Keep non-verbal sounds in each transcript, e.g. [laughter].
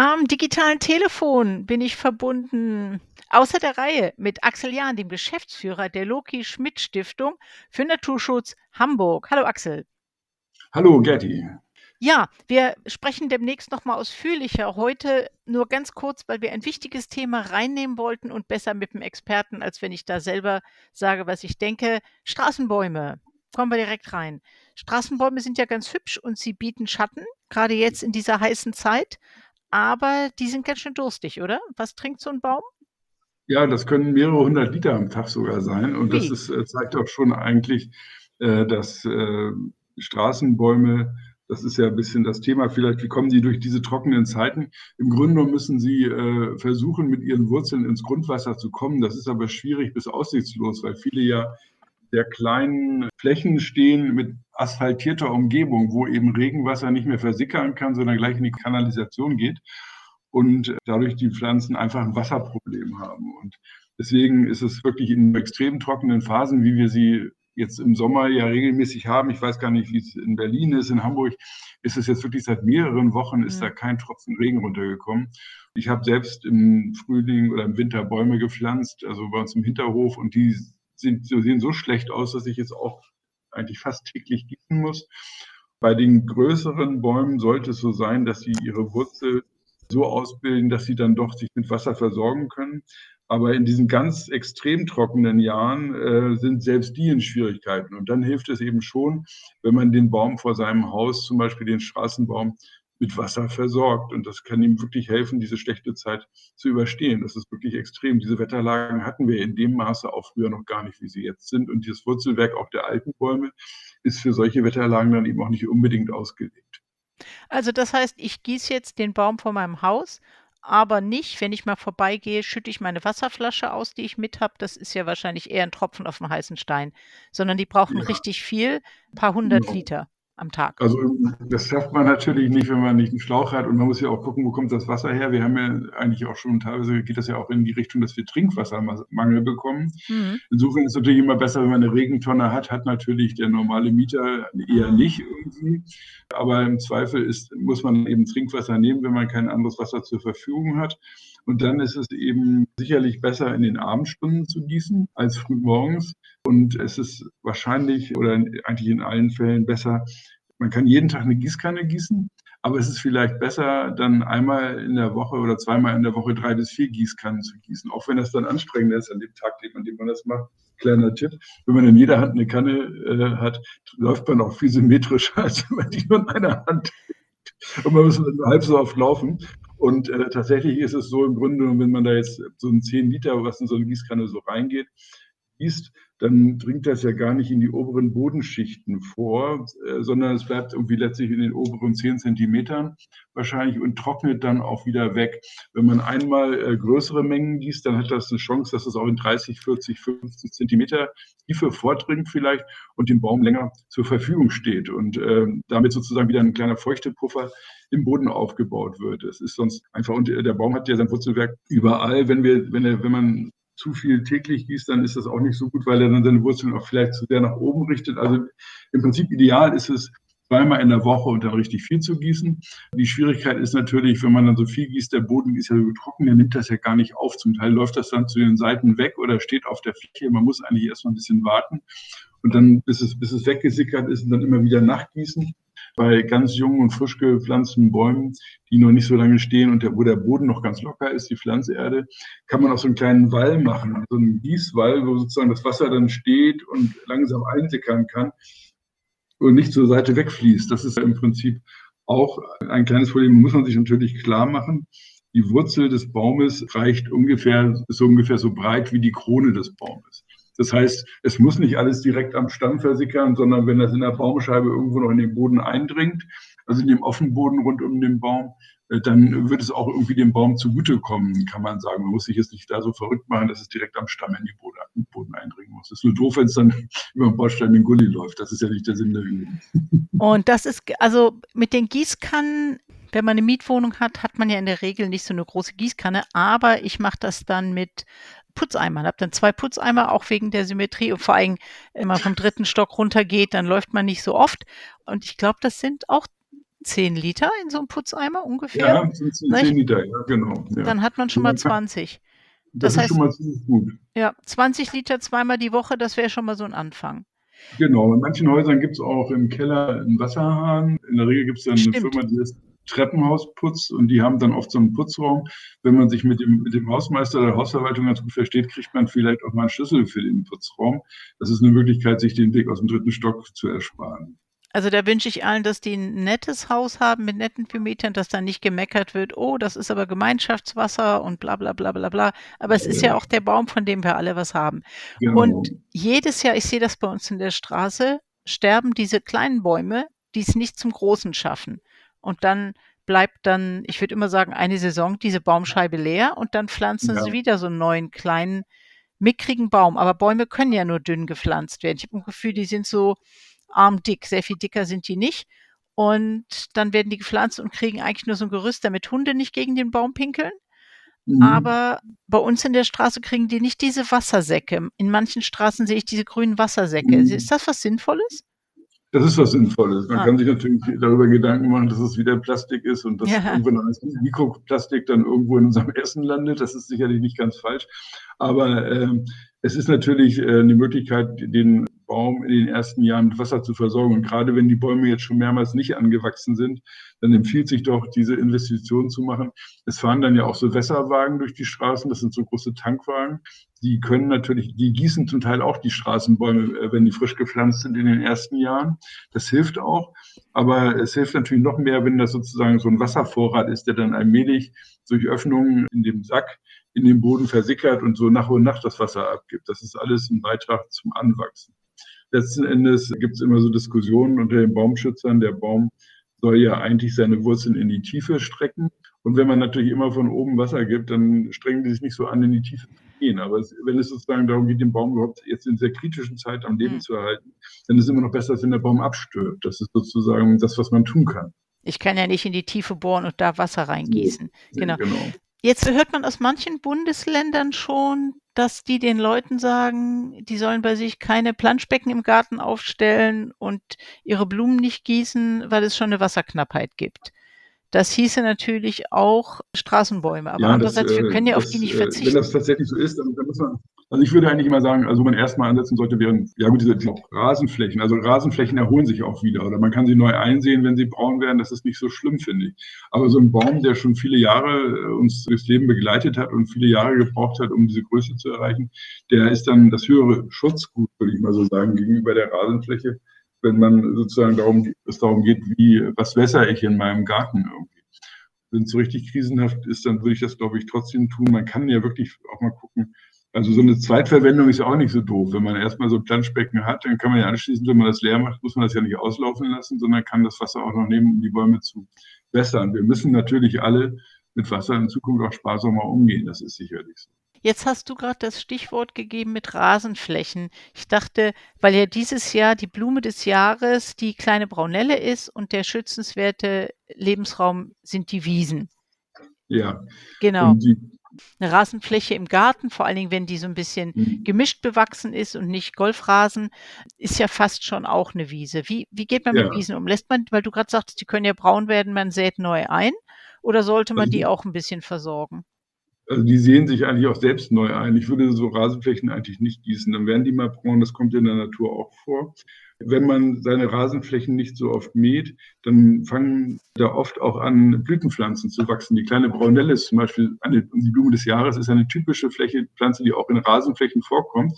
Am digitalen Telefon bin ich verbunden außer der Reihe mit Axel Jahn, dem Geschäftsführer der Loki Schmidt Stiftung für Naturschutz Hamburg. Hallo Axel. Hallo Gerti. Ja, wir sprechen demnächst noch mal ausführlicher. Heute nur ganz kurz, weil wir ein wichtiges Thema reinnehmen wollten und besser mit dem Experten, als wenn ich da selber sage, was ich denke. Straßenbäume. Kommen wir direkt rein. Straßenbäume sind ja ganz hübsch und sie bieten Schatten, gerade jetzt in dieser heißen Zeit. Aber die sind ganz schön durstig, oder? Was trinkt so ein Baum? Ja, das können mehrere hundert Liter am Tag sogar sein. Und das ist, äh, zeigt auch schon eigentlich, äh, dass äh, Straßenbäume, das ist ja ein bisschen das Thema, vielleicht, wie kommen die durch diese trockenen Zeiten? Im Grunde müssen sie versuchen, mit ihren Wurzeln ins Grundwasser zu kommen. Das ist aber schwierig bis aussichtslos, weil viele ja der kleinen Flächen stehen mit asphaltierter Umgebung, wo eben Regenwasser nicht mehr versickern kann, sondern gleich in die Kanalisation geht und dadurch die Pflanzen einfach ein Wasserproblem haben. Und deswegen ist es wirklich in extrem trockenen Phasen, wie wir sie jetzt im Sommer ja regelmäßig haben. Ich weiß gar nicht, wie es in Berlin ist. In Hamburg ist es jetzt wirklich seit mehreren Wochen, ist mhm. da kein Tropfen Regen runtergekommen. Ich habe selbst im Frühling oder im Winter Bäume gepflanzt, also bei uns im Hinterhof, und die sind, sehen so schlecht aus, dass ich jetzt auch eigentlich fast täglich gießen muss. Bei den größeren Bäumen sollte es so sein, dass sie ihre Wurzel so ausbilden, dass sie dann doch sich mit Wasser versorgen können. Aber in diesen ganz extrem trockenen Jahren äh, sind selbst die in Schwierigkeiten. Und dann hilft es eben schon, wenn man den Baum vor seinem Haus, zum Beispiel den Straßenbaum, mit Wasser versorgt. Und das kann ihm wirklich helfen, diese schlechte Zeit zu überstehen. Das ist wirklich extrem. Diese Wetterlagen hatten wir in dem Maße auch früher noch gar nicht, wie sie jetzt sind. Und dieses Wurzelwerk auch der alten Bäume ist für solche Wetterlagen dann eben auch nicht unbedingt ausgelegt. Also das heißt, ich gieße jetzt den Baum vor meinem Haus, aber nicht, wenn ich mal vorbeigehe, schütte ich meine Wasserflasche aus, die ich mit habe. Das ist ja wahrscheinlich eher ein Tropfen auf dem heißen Stein, sondern die brauchen ja. richtig viel, ein paar hundert genau. Liter am Tag. Also das schafft man natürlich nicht, wenn man nicht einen Schlauch hat. Und man muss ja auch gucken, wo kommt das Wasser her. Wir haben ja eigentlich auch schon, teilweise geht das ja auch in die Richtung, dass wir Trinkwassermangel bekommen. Mhm. Insofern ist es natürlich immer besser, wenn man eine Regentonne hat, hat natürlich der normale Mieter eher nicht irgendwie. Aber im Zweifel ist, muss man eben Trinkwasser nehmen, wenn man kein anderes Wasser zur Verfügung hat. Und dann ist es eben sicherlich besser, in den Abendstunden zu gießen als früh morgens. Und es ist wahrscheinlich oder eigentlich in allen Fällen besser, man kann jeden Tag eine Gießkanne gießen, aber es ist vielleicht besser, dann einmal in der Woche oder zweimal in der Woche drei bis vier Gießkannen zu gießen, auch wenn das dann anstrengend ist an dem Tag, an dem man das macht. Kleiner Tipp, wenn man in jeder Hand eine Kanne äh, hat, läuft man auch viel symmetrischer, [laughs] als wenn man die nur in einer Hand hat. Und man muss nur halb so oft laufen. Und äh, tatsächlich ist es so im Grunde, wenn man da jetzt so ein 10 Liter, was in so eine Gießkanne so reingeht, gießt, dann dringt das ja gar nicht in die oberen Bodenschichten vor, äh, sondern es bleibt irgendwie letztlich in den oberen 10 Zentimetern wahrscheinlich und trocknet dann auch wieder weg. Wenn man einmal äh, größere Mengen gießt, dann hat das eine Chance, dass es auch in 30, 40, 50 Zentimeter Tiefe vordringt vielleicht und dem Baum länger zur Verfügung steht und äh, damit sozusagen wieder ein kleiner Feuchtepuffer im Boden aufgebaut wird. Es ist sonst einfach, und der Baum hat ja sein Wurzelwerk überall. Wenn wir, wenn er, wenn man zu viel täglich gießt, dann ist das auch nicht so gut, weil er dann seine Wurzeln auch vielleicht zu sehr nach oben richtet. Also im Prinzip ideal ist es, zweimal in der Woche und dann richtig viel zu gießen. Die Schwierigkeit ist natürlich, wenn man dann so viel gießt, der Boden ist ja so trocken, der nimmt das ja gar nicht auf. Zum Teil läuft das dann zu den Seiten weg oder steht auf der Fläche. Man muss eigentlich erstmal ein bisschen warten und dann, bis es, bis es weggesickert ist und dann immer wieder nachgießen bei ganz jungen und frisch gepflanzten Bäumen, die noch nicht so lange stehen und der, wo der Boden noch ganz locker ist, die Pflanzerde, kann man auch so einen kleinen Wall machen, so einen Gießwall, wo sozusagen das Wasser dann steht und langsam einsickern kann und nicht zur Seite wegfließt. Das ist im Prinzip auch ein kleines Problem, muss man sich natürlich klar machen. Die Wurzel des Baumes reicht ungefähr, ist ungefähr so breit wie die Krone des Baumes. Das heißt, es muss nicht alles direkt am Stamm versickern, sondern wenn das in der Baumscheibe irgendwo noch in den Boden eindringt, also in dem offenen Boden rund um den Baum, äh, dann wird es auch irgendwie dem Baum zugutekommen, kann man sagen. Man muss sich jetzt nicht da so verrückt machen, dass es direkt am Stamm in den Boden, eindringen muss. Es ist nur doof, wenn es dann [laughs] über den Bordstein in den Gully läuft. Das ist ja nicht der Sinn der Übung. [laughs] Und das ist, also mit den Gießkannen, wenn man eine Mietwohnung hat, hat man ja in der Regel nicht so eine große Gießkanne, aber ich mache das dann mit Putzeimern. Habe dann zwei Putzeimer, auch wegen der Symmetrie und vor allem, wenn man vom dritten Stock runtergeht, dann läuft man nicht so oft. Und ich glaube, das sind auch 10 Liter in so 'nem Putzeimer ungefähr? Ja, sind 10 Nicht? Liter, ja, genau, ja. Dann hat man schon mal 20. Das Das ist heißt schon mal ziemlich gut. ja, 20 Liter zweimal die Woche, das wäre schon mal so 'n Anfang. Genau, in manchen Häusern gibt's auch im Keller 'n Wasserhahn. In der Regel gibt's dann 'ne Stimmt. Firma, die das Treppenhaus putzt und die haben dann oft so 'n Putzraum. Wenn man sich mit dem mit dem Hausmeister der Hausverwaltung ganz gut versteht, kriegt man vielleicht auch mal 'n Schlüssel für den Putzraum. Das ist 'ne Möglichkeit, sich den Weg aus'm 3. Stock zu ersparen. Also, da wünsche ich allen, dass die 'n nettes Haus haben mit netten Vermietern, dass da nicht gemeckert wird: „Oh, das ist aber Gemeinschaftswasser“ und bla bla bla bla bla. Aber es ist ja auch der Baum, von dem wir alle was haben. Genau. Und jedes Jahr, ich sehe das bei uns in der Straße, sterben diese kleinen Bäume, die's nicht zum Großen schaffen. Und dann bleibt dann, ich würde immer sagen, eine Saison diese Baumscheibe leer und dann pflanzen Ja. sie wieder so 'n neuen kleinen mickrigen Baum. Aber Bäume können ja nur dünn gepflanzt werden. Ich habe 'n Gefühl, die sind so armdick. Sehr viel dicker sind die nicht. Und dann werden die gepflanzt und kriegen eigentlich nur so 'n Gerüst, damit Hunde nicht gegen den Baum pinkeln. Mhm. Aber bei uns in der Straße kriegen die nicht diese Wassersäcke. In manchen Straßen sehe ich diese grünen Wassersäcke. Mhm. Ist das was Sinnvolles? Das ist was Sinnvolles. Man Ah. kann sich natürlich darüber Gedanken machen, dass es wieder Plastik ist und dass Ja. irgendwann als Mikroplastik dann irgendwo in unserem Essen landet. Das ist sicherlich nicht ganz falsch. Aber, ähm, es ist natürlich, äh, 'ne Möglichkeit, den Baum in den ersten Jahren mit Wasser zu versorgen. Und grade wenn die Bäume jetzt schon mehrmals nicht angewachsen sind, dann empfiehlt sich doch, diese Investition zu machen. Es fahren dann ja auch so Wässerwagen durch die Straßen. Das sind so große Tankwagen. Die können natürlich die gießen zum Teil auch die Straßenbäume, äh, wenn die frisch gepflanzt sind in den ersten Jahren. Das hilft auch. Aber es hilft natürlich noch mehr, wenn das sozusagen so 'n Wasservorrat ist, der dann allmählich durch Öffnungen in dem Sack in den Boden versickert und so nach und nach das Wasser abgibt. Das ist alles 'n Beitrag zum Anwachsen. Letzten Endes gibt's immer so Diskussionen unter den Baumschützern. Der Baum soll ja eigentlich seine Wurzeln in die Tiefe strecken. Und wenn man natürlich immer von oben Wasser gibt, dann strengen die sich nicht so an, in die Tiefe zu gehen. Aber es wenn es sozusagen darum geht, den Baum überhaupt jetzt in dieser kritischen Zeit am Leben Mhm. zu erhalten, dann ist es immer noch besser, als wenn der Baum abstirbt. Das ist sozusagen das, was man tun kann. Ich kann ja nicht in die Tiefe bohren und da Wasser reingießen. Ne, Genau. genau. Jetzt hört man aus manchen Bundesländern schon, dass die den Leuten sagen, die sollen bei sich keine Planschbecken im Garten aufstellen und ihre Blumen nicht gießen, weil es schon 'ne Wasserknappheit gibt. Das hieße natürlich auch Straßenbäume. Aber Ja, das, andererseits, wir äh, können ja auf das, die nicht äh, wenn verzichten. das tatsächlich so ist, dann dann muss man also, ich würde eigentlich immer sagen, also, man erst mal ansetzen sollte, wären ja gut, diese diese Rasenflächen. Also, Rasenflächen erholen sich auch wieder oder man kann sie neu einsehen, wenn sie braun werden. Das ist nicht so schlimm, finde ich. Aber so 'n Baum, der schon viele Jahre, äh, uns durchs Leben begleitet hat und viele Jahre gebraucht hat, um diese Größe zu erreichen, der ist dann das höhere Schutzgut, würde ich mal so sagen, gegenüber der Rasenfläche, wenn man sozusagen darum es darum geht, wie was wässere ich in meinem Garten irgendwie. Wenn's so richtig krisenhaft ist, dann würde ich das, glaube ich, trotzdem tun. Man kann ja wirklich auch mal gucken also, so 'ne Zweitverwendung ist ja auch nicht so doof. Wenn man erst mal so 'n Planschbecken hat, dann kann man ja anschließend, wenn man das leer macht, muss man das ja nicht auslaufen lassen, sondern kann das Wasser auch noch nehmen, um die Bäume zu wässern. Wir müssen natürlich alle mit Wasser in Zukunft auch sparsamer umgehen. Das ist sicherlich so. Jetzt hast du grad das Stichwort gegeben mit Rasenflächen. Ich dachte, weil ja dieses Jahr die Blume des Jahres die kleine Braunelle ist und der schützenswerte Lebensraum sind die Wiesen. Ja. Genau. Und die 'Ne Rasenfläche im Garten, vor allen Dingen, wenn die so 'n bisschen Mhm. gemischt bewachsen ist und nicht Golfrasen, ist ja fast schon auch 'ne Wiese. Wie wie geht man mit Ja. Wiesen um? Lässt man weil du grad sagtest, die können ja braun werden, man sät neu ein oder sollte man Also die auch 'n bisschen versorgen? Also, die säen sich eigentlich auch selbst neu ein. Ich würde so Rasenflächen eigentlich nicht gießen, dann werden die mal braun, das kommt in der Natur auch vor. Wenn man seine Rasenflächen nicht so oft mäht, dann fangen da oft auch an, Blütenpflanzen zu wachsen. Die kleine Braunelle ist zum Beispiel eine die Blume des Jahres ist eine typische Fläche Pflanze, die auch in Rasenflächen vorkommt.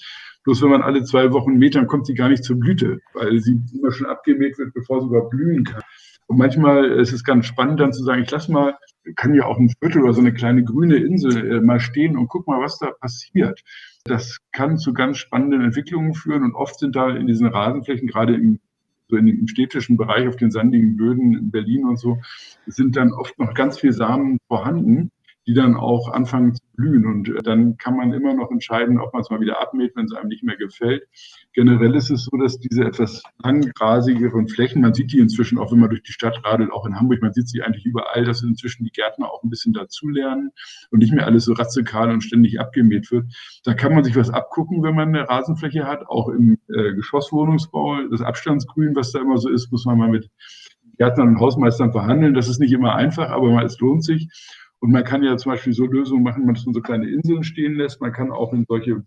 Bloß wenn man alle 2 Wochen mäht, dann kommt sie gar nicht zur Blüte, weil sie immer schon abgemäht wird, bevor sie überhaupt blühen kann. Und manchmal ist es ganz spannend, dann zu sagen: „Ich lasse mal kann ja auch 'n Viertel oder so 'ne kleine grüne Insel, äh, mal stehen und gucke mal, was da passiert.“ Das kann zu ganz spannenden Entwicklungen führen und oft sind da in diesen Rasenflächen, grade im so in im städtischen Bereich auf den sandigen Böden in Berlin und so, sind dann oft noch ganz viel Samen vorhanden, die dann auch anfangen zu blühen. Und, äh, dann kann man immer noch entscheiden, ob man's mal wieder abmäht, wenn's einem nicht mehr gefällt. Generell ist es so, dass diese etwas langgrasigeren Flächen man sieht die inzwischen auch, wenn man durch die Stadt radelt, auch in Hamburg, man sieht sie eigentlich überall, dass inzwischen die Gärtner auch 'n bisschen dazulernen und nicht mehr alles so radikal und ständig abgemäht wird. Da kann man sich was abgucken, wenn man 'ne Rasenfläche hat, auch im, äh, Geschosswohnungsbau. Das Abstandsgrün, was da immer so ist, muss man mal mit Gärtnern und Hausmeistern verhandeln. Das ist nicht immer einfach, aber es lohnt sich. Und man kann ja zum Beispiel so Lösungen machen, man so kleine Inseln stehen lässt. Man kann auch in solche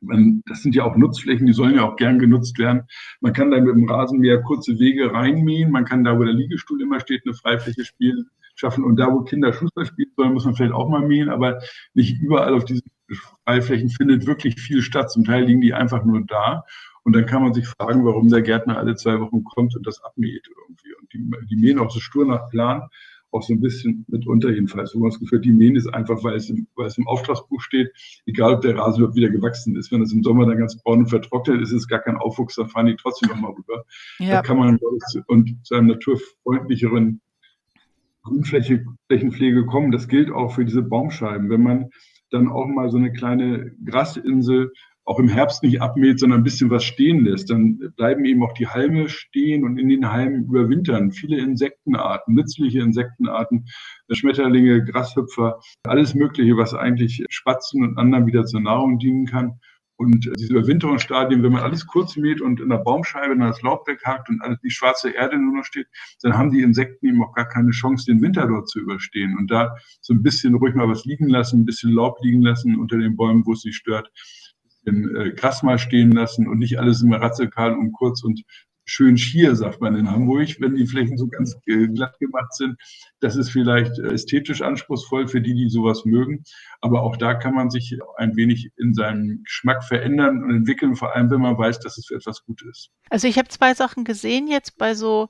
man, das sind ja auch Nutzflächen, die sollen ja auch gern genutzt werden. Man kann da mit dem Rasenmäher kurze Wege reinmähen. Man kann da, wo der Liegestuhl immer steht, eine Freifläche spielen, schaffen. Und da, wo Kinder Fußball spielen sollen, muss man vielleicht auch mal mähen. Aber nicht überall auf diesen Freiflächen findet wirklich viel statt. Zum Teil liegen die einfach nur da. Und dann kann man sich fragen, warum der Gärtner alle zwei Wochen kommt und das abmäht irgendwie. Und die, die mähen auch so stur nach Plan auch so ein bisschen mitunter jedenfalls, wo man das Gefühl hat, die mähen ist einfach, weil es, im, weil es im Auftragsbuch steht, egal ob der Rasen wieder gewachsen ist. Wenn es im Sommer dann ganz braun und vertrocknet ist, ist es gar kein Aufwuchs, da fahren die trotzdem nochmal rüber. Ja. Da kann man und zu einem naturfreundlicheren Grünflächenpflege kommen. Das gilt auch für diese Baumscheiben. Wenn man dann auch mal so eine kleine Grasinsel auch im Herbst nicht abmäht, sondern ein bisschen was stehen lässt, dann bleiben eben auch die Halme stehen und in den Halmen überwintern viele Insektenarten, nützliche Insektenarten, Schmetterlinge, Grashüpfer, alles Mögliche, was eigentlich Spatzen und anderen wieder zur Nahrung dienen kann. Und diese Überwinterungsstadien, wenn man alles kurz mäht und in der Baumscheibe dann das Laub weghakt und die schwarze Erde nur noch steht, dann haben die Insekten eben auch gar keine Chance, den Winter dort zu überstehen. Und da so ein bisschen ruhig mal was liegen lassen, ein bisschen Laub liegen lassen unter den Bäumen, wo es sie stört, den äh, mal stehen lassen und nicht alles immer radikal und kurz und schön schier, sagt man in Hamburg, wenn die Flächen so ganz glatt gemacht sind. Das ist vielleicht äh, ästhetisch anspruchsvoll für die, die sowas mögen. Aber auch da kann man sich ein wenig in seinem Geschmack verändern und entwickeln, vor allem wenn man weiß, dass es für etwas gut ist. Also ich habe zwei Sachen gesehen jetzt bei so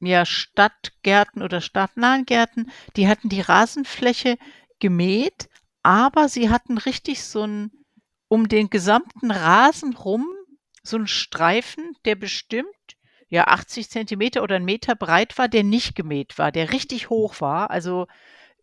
ja, Stadtgärten oder stadtnahen Gärten. Die hatten die Rasenfläche gemäht, aber sie hatten richtig so ein um den gesamten Rasen rum so ein Streifen, der bestimmt, ja, 80 Zentimeter oder 'n Meter breit war, der nicht gemäht war, der richtig hoch war, also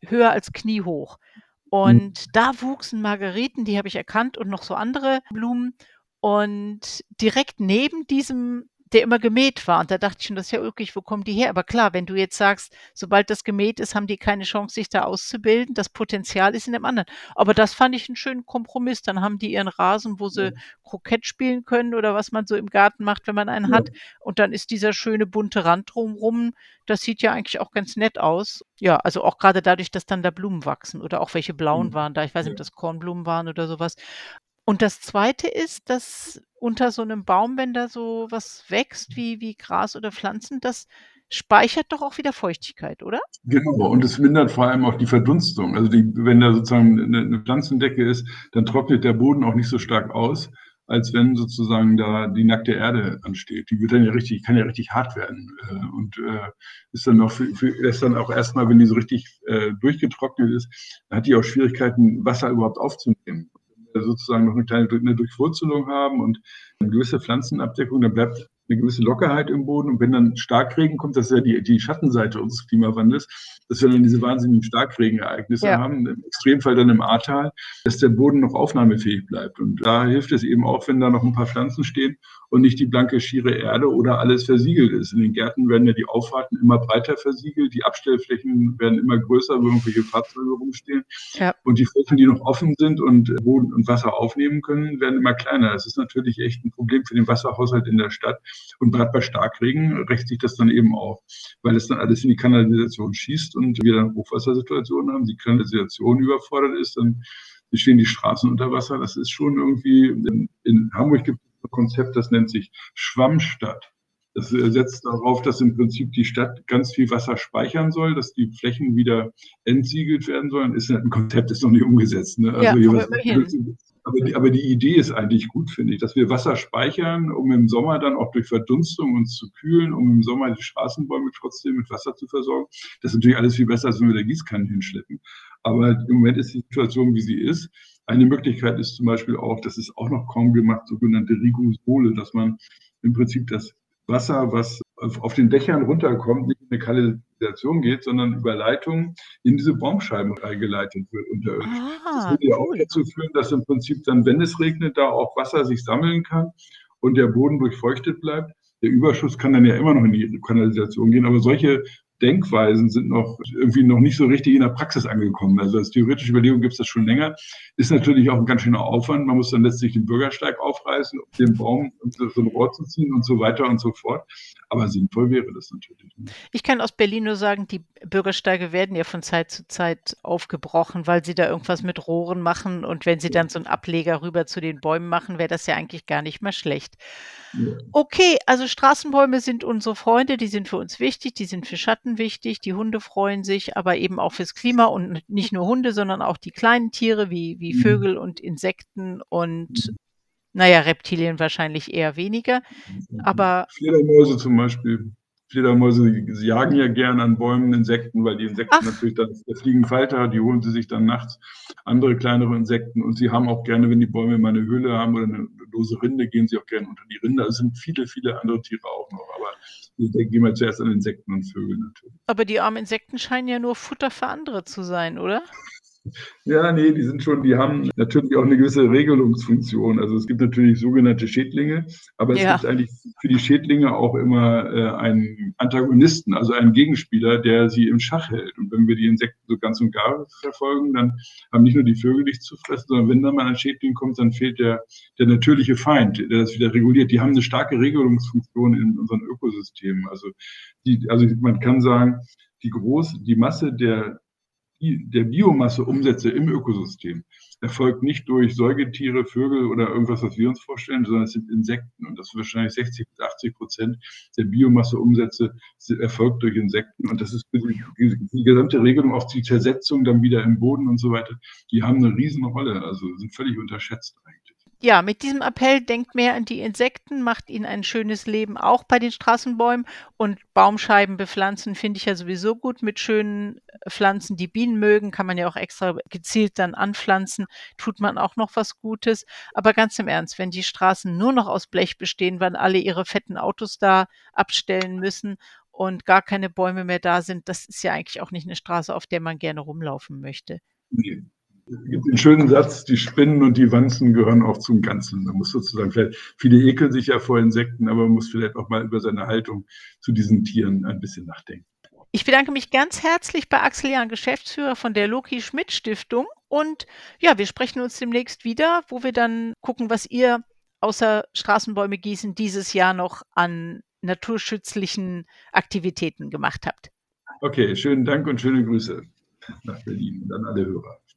höher als kniehoch. Mhm. Und da wuchsen Margeriten, die habe ich erkannt und noch so andere Blumen. Und direkt neben diesem der immer gemäht war. Und da dachte ich schon, das ist ja ulkig, wo kommen die her? Aber klar, wenn du jetzt sagst, sobald das gemäht ist, haben die keine Chance, sich da auszubilden. Das Potenzial ist in dem anderen. Aber das fand ich einen schönen Kompromiss. Dann haben die ihren Rasen, wo sie ja. Krokett spielen können oder was man so im Garten macht, wenn man einen ja. hat. Und dann ist dieser schöne bunte Rand drumrum. Das sieht ja eigentlich auch ganz nett aus. Ja, also auch gerade dadurch, dass dann da Blumen wachsen oder auch welche blauen mhm. waren da. Ich weiß nicht, ob das Kornblumen waren oder sowas. Und das Zweite ist, dass unter so einem Baum, wenn da so was wächst wie wie Gras oder Pflanzen, das speichert doch auch wieder Feuchtigkeit, oder? Genau, und es mindert vor allem auch die Verdunstung. Also die wenn da sozusagen eine 'ne Pflanzendecke ist, dann trocknet der Boden auch nicht so stark aus, als wenn sozusagen da die nackte Erde ansteht. Die wird dann ja richtig kann ja richtig hart werden, äh, und, äh, ist dann noch für für ist dann auch erstmal, wenn die so richtig, äh, durchgetrocknet ist, hat die auch Schwierigkeiten, Wasser überhaupt aufzunehmen sozusagen noch eine kleine eine Durchwurzelung haben und eine gewisse Pflanzenabdeckung, dann bleibt eine gewisse Lockerheit im Boden. Und wenn dann Starkregen kommt, das ist ja die, die Schattenseite unseres Klimawandels, dass wir dann diese wahnsinnigen Starkregenereignisse ja. haben, im Extremfall dann im Ahrtal, dass der Boden noch aufnahmefähig bleibt. Und da hilft es eben auch, wenn da noch ein paar Pflanzen stehen und nicht die blanke, schiere Erde oder alles versiegelt ist. In den Gärten werden ja die Auffahrten immer breiter versiegelt, die Abstellflächen werden immer größer, wo irgendwelche Fahrzeuge rumstehen. Ja. Und die Flächen, die noch offen sind und Boden und Wasser aufnehmen können, werden immer kleiner. Das ist natürlich echt ein Problem für den Wasserhaushalt in der Stadt. Und gerade bei Starkregen rächt sich das dann eben auch, weil es dann alles in die Kanalisation schießt und wir dann Hochwassersituationen haben, die Kanalisation überfordert ist, dann stehen die Straßen unter Wasser. Das ist schon irgendwie, in, in Hamburg gibt es ein Konzept, das nennt sich Schwammstadt. Das setzt darauf, dass im Prinzip die Stadt ganz viel Wasser speichern soll, dass die Flächen wieder entsiegelt werden sollen. Ist ein Konzept, ist noch nicht umgesetzt. Ne? Also ja, aber, aber, die, aber die Idee ist eigentlich gut, finde ich, dass wir Wasser speichern, um im Sommer dann auch durch Verdunstung uns zu kühlen, um im Sommer die Straßenbäume trotzdem mit Wasser zu versorgen. Das ist natürlich alles viel besser, als wenn wir da Gießkannen hinschleppen. Aber im Moment ist die Situation, wie sie ist. Eine Möglichkeit ist zum Beispiel auch, das ist auch noch kaum gemacht, sogenannte Rigosole, dass man im Prinzip das Wasser, was auf den Dächern runterkommt, nicht in eine Kanalisation geht, sondern über Leitungen in diese Baumscheiben eingeleitet wird unterirdisch. Ah, das würde ja auch dazu führen, dass im Prinzip dann, wenn es regnet, da auch Wasser sich sammeln kann und der Boden durchfeuchtet bleibt. Der Überschuss kann dann ja immer noch in die Kanalisation gehen, aber solche Denkweisen sind noch irgendwie noch nicht so richtig in der Praxis angekommen. Also als theoretische Überlegung gibt es das schon länger. Ist natürlich auch ein ganz schöner Aufwand. Man muss dann letztlich den Bürgersteig aufreißen, um den Baum so ein Rohr zu ziehen und so weiter und so fort. Aber sinnvoll wäre das natürlich. Ich kann aus Berlin nur sagen, die Bürgersteige werden ja von Zeit zu Zeit aufgebrochen, weil sie da irgendwas mit Rohren machen. Und wenn sie dann so einen Ableger rüber zu den Bäumen machen, wäre das ja eigentlich gar nicht mehr schlecht. Ja. Okay, also Straßenbäume sind unsere Freunde, die sind für uns wichtig, die sind für Schatten wichtig, die Hunde freuen sich, aber eben auch fürs Klima und nicht nur Hunde, sondern auch die kleinen Tiere wie, wie mhm. Vögel und Insekten und naja, Reptilien wahrscheinlich eher weniger. Aber Fledermäuse zum Beispiel. Fledermäuse sie jagen ja gern an Bäumen Insekten, weil die Insekten Ach. natürlich dann, da fliegen Falter, die holen sie sich dann nachts andere kleinere Insekten und sie haben auch gerne, wenn die Bäume mal eine Höhle haben oder eine lose Rinde, gehen sie auch gerne unter die Rinde. Also es sind viele, viele andere Tiere auch noch, aber da gehen wir zuerst an Insekten und Vögel natürlich. Aber die armen Insekten scheinen ja nur Futter für andere zu sein, oder? Ja, nee, die sind schon, die haben natürlich auch eine gewisse Regelungsfunktion. Also es gibt natürlich sogenannte Schädlinge, aber es ja. gibt eigentlich für die Schädlinge auch immer äh, einen Antagonisten, also einen Gegenspieler, der sie im Schach hält. Und wenn wir die Insekten so ganz und gar verfolgen, dann haben nicht nur die Vögel nichts zu fressen, sondern wenn dann mal ein Schädling kommt, dann fehlt der, der natürliche Feind, der das wieder reguliert. Die haben eine starke Regelungsfunktion in unseren Ökosystemen. Also, die, also man kann sagen, die große, die Masse der der Biomasseumsätze im Ökosystem erfolgt nicht durch Säugetiere, Vögel oder irgendwas, was wir uns vorstellen, sondern es sind Insekten. Und das ist wahrscheinlich 60 bis 80 Prozent der Biomasseumsätze erfolgt durch Insekten. Und das ist die, gesamte Regelung, auch die Zersetzung dann wieder im Boden und so weiter, die haben eine Riesenrolle, also sind völlig unterschätzt eigentlich ja, mit diesem Appell denkt mehr an die Insekten, macht ihnen ein schönes Leben auch bei den Straßenbäumen und Baumscheiben bepflanzen finde ich ja sowieso gut mit schönen Pflanzen, die Bienen mögen, kann man ja auch extra gezielt dann anpflanzen, tut man auch noch was Gutes. Aber ganz im Ernst, wenn die Straßen nur noch aus Blech bestehen, weil alle ihre fetten Autos da abstellen müssen und gar keine Bäume mehr da sind, das ist ja eigentlich auch nicht eine Straße, auf der man gerne rumlaufen möchte. Nee es gibt den schönen Satz, die Spinnen und die Wanzen gehören auch zum Ganzen. Man muss sozusagen vielleicht, viele ekeln sich ja vor Insekten, aber man muss vielleicht auch mal über seine Haltung zu diesen Tieren ein bisschen nachdenken. Ich bedanke mich ganz herzlich bei Axel Jahn, Geschäftsführer von der Loki Schmidt Stiftung. Und ja, wir sprechen uns demnächst wieder, wo wir dann gucken, was ihr außer Straßenbäume gießen dieses Jahr noch an naturschützlichen Aktivitäten gemacht habt. Okay, schönen Dank und schöne Grüße nach Berlin und an alle Hörer.